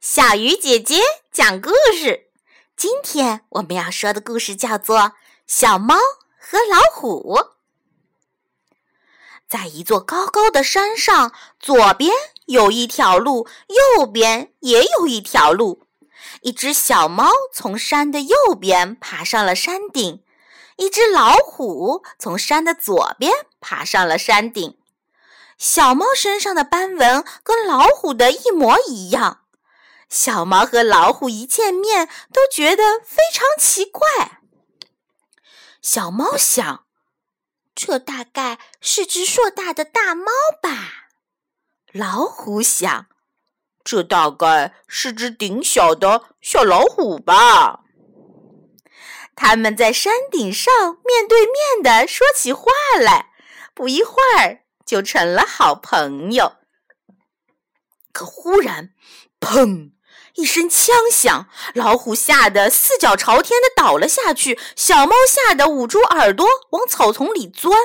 小鱼姐姐讲故事。今天我们要说的故事叫做《小猫和老虎》。在一座高高的山上，左边有一条路，右边也有一条路。一只小猫从山的右边爬上了山顶，一只老虎从山的左边爬上了山顶。小猫身上的斑纹跟老虎的一模一样。小猫和老虎一见面都觉得非常奇怪。小猫想：“这大概是只硕大的大猫吧？”老虎想：“这大概是只顶小的小老虎吧？”他们在山顶上面对面的说起话来，不一会儿。就成了好朋友。可忽然，砰！一声枪响，老虎吓得四脚朝天的倒了下去，小猫吓得捂住耳朵往草丛里钻。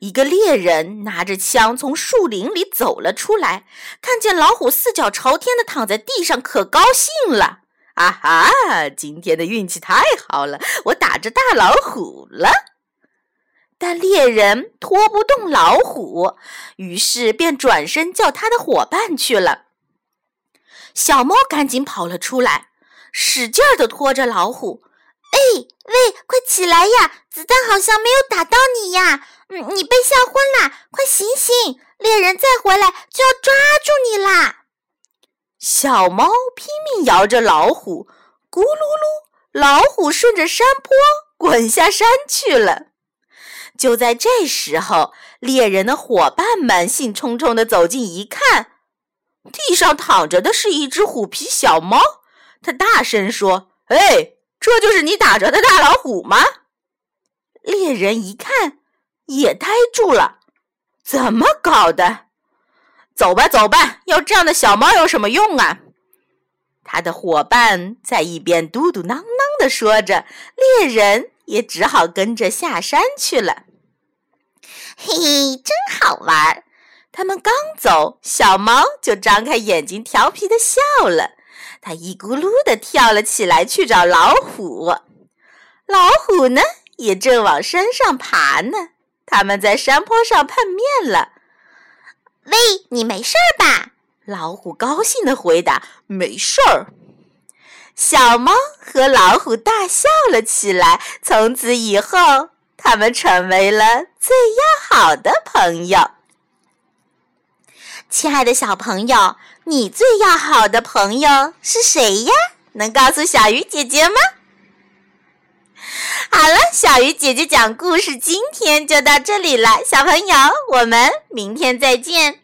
一个猎人拿着枪从树林里走了出来，看见老虎四脚朝天的躺在地上，可高兴了。啊哈！今天的运气太好了，我打着大老虎了。但猎人拖不动老虎，于是便转身叫他的伙伴去了。小猫赶紧跑了出来，使劲儿地拖着老虎。“哎，喂，快起来呀！子弹好像没有打到你呀！嗯，你被吓昏了，快醒醒！猎人再回来就要抓住你啦！”小猫拼命摇着老虎，咕噜噜，老虎顺着山坡滚下山去了。就在这时候，猎人的伙伴们兴冲冲地走近一看，地上躺着的是一只虎皮小猫。他大声说：“哎，这就是你打着的大老虎吗？”猎人一看，也呆住了，怎么搞的？走吧，走吧，要这样的小猫有什么用啊？他的伙伴在一边嘟嘟囔囔地说着，猎人也只好跟着下山去了。嘿嘿，真好玩儿！他们刚走，小猫就张开眼睛，调皮的笑了。它一咕噜的跳了起来，去找老虎。老虎呢，也正往山上爬呢。他们在山坡上碰面了。喂，你没事吧？老虎高兴的回答：“没事儿。”小猫和老虎大笑了起来。从此以后。他们成为了最要好的朋友。亲爱的小朋友，你最要好的朋友是谁呀？能告诉小鱼姐姐吗？好了，小鱼姐姐讲故事今天就到这里了，小朋友，我们明天再见。